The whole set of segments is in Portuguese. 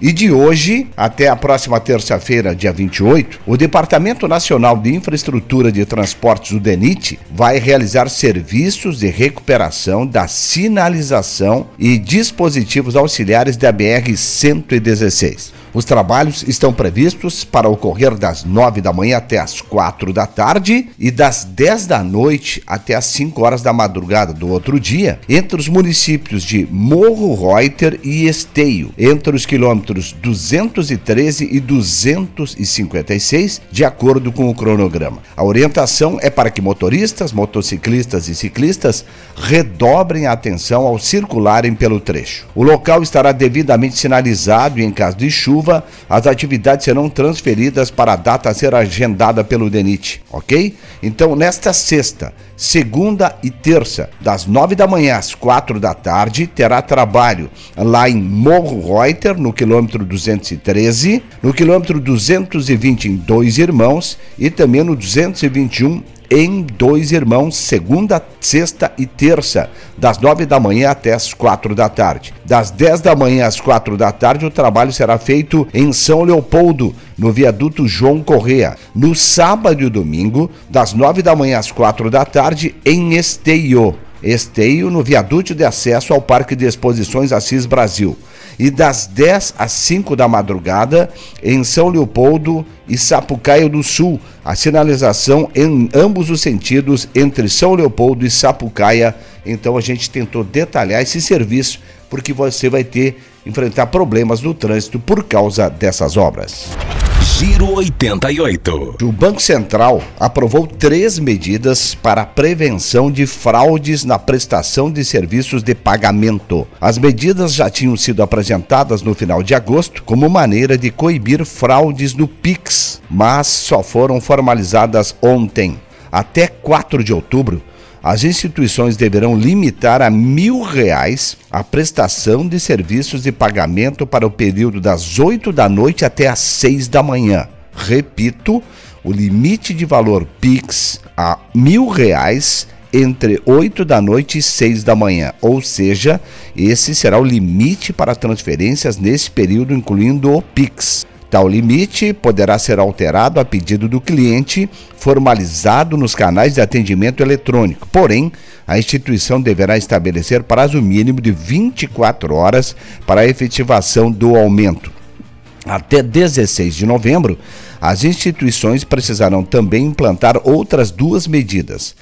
E de hoje até a próxima terça-feira, dia 28, o Departamento Nacional de Infraestrutura de Transportes, o DENIT, vai realizar serviços de recuperação da sinalização e dispositivos auxiliares da BR-116. Os trabalhos estão previstos para ocorrer das 9 da manhã até as 4 da tarde e das 10 da noite até as 5 horas da madrugada do outro dia, entre os municípios de Morro Reuter e Esteio, entre os quilômetros 213 e 256, de acordo com o cronograma. A orientação é para que motoristas, motociclistas e ciclistas redobrem a atenção ao circularem pelo trecho. O local estará devidamente sinalizado e, em caso de chuva, chuva, as atividades serão transferidas para a data a ser agendada pelo DENIT, ok? Então, nesta sexta, segunda e terça, das nove da manhã às quatro da tarde, terá trabalho lá em Morro Reuter, no quilômetro 213, no quilômetro 220 em Dois Irmãos e também no 221 em Dois Irmãos, segunda, sexta e terça, das nove da manhã até as quatro da tarde. Das dez da manhã às quatro da tarde, o trabalho será feito em São Leopoldo, no viaduto João Correa. No sábado e domingo, das nove da manhã às quatro da tarde, em Esteio. Esteio, no viaduto de acesso ao Parque de Exposições Assis Brasil e das 10 às 5 da madrugada em São Leopoldo e Sapucaia do Sul. A sinalização em ambos os sentidos entre São Leopoldo e Sapucaia. Então a gente tentou detalhar esse serviço porque você vai ter enfrentar problemas no trânsito por causa dessas obras. Giro 88. O Banco Central aprovou três medidas para a prevenção de fraudes na prestação de serviços de pagamento. As medidas já tinham sido apresentadas no final de agosto como maneira de coibir fraudes no PIX, mas só foram formalizadas ontem. Até 4 de outubro, as instituições deverão limitar a mil reais a prestação de serviços de pagamento para o período das 8 da noite até as 6 da manhã. Repito, o limite de valor PIX a mil reais entre 8 da noite e 6 da manhã, ou seja, esse será o limite para transferências nesse período, incluindo o PIX. Tal limite poderá ser alterado a pedido do cliente, formalizado nos canais de atendimento eletrônico. Porém, a instituição deverá estabelecer prazo mínimo de 24 horas para a efetivação do aumento. Até 16 de novembro, as instituições precisarão também implantar outras duas medidas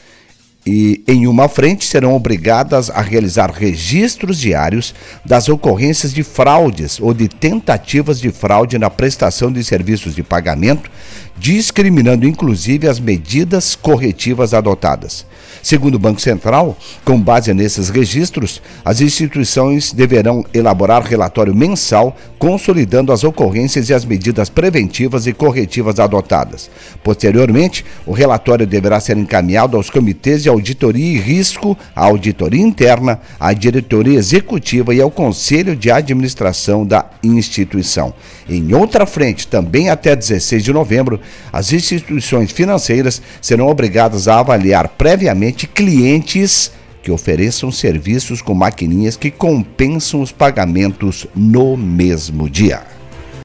e em uma frente serão obrigadas a realizar registros diários das ocorrências de fraudes ou de tentativas de fraude na prestação de serviços de pagamento, discriminando inclusive as medidas corretivas adotadas. Segundo o Banco Central, com base nesses registros, as instituições deverão elaborar relatório mensal consolidando as ocorrências e as medidas preventivas e corretivas adotadas. Posteriormente, o relatório deverá ser encaminhado aos comitês de auditoria e risco, à auditoria interna, à diretoria executiva e ao conselho de administração da instituição. Em outra frente, também até 16 de novembro, as instituições financeiras serão obrigadas a avaliar previamente clientes que ofereçam serviços com maquininhas que compensam os pagamentos no mesmo dia.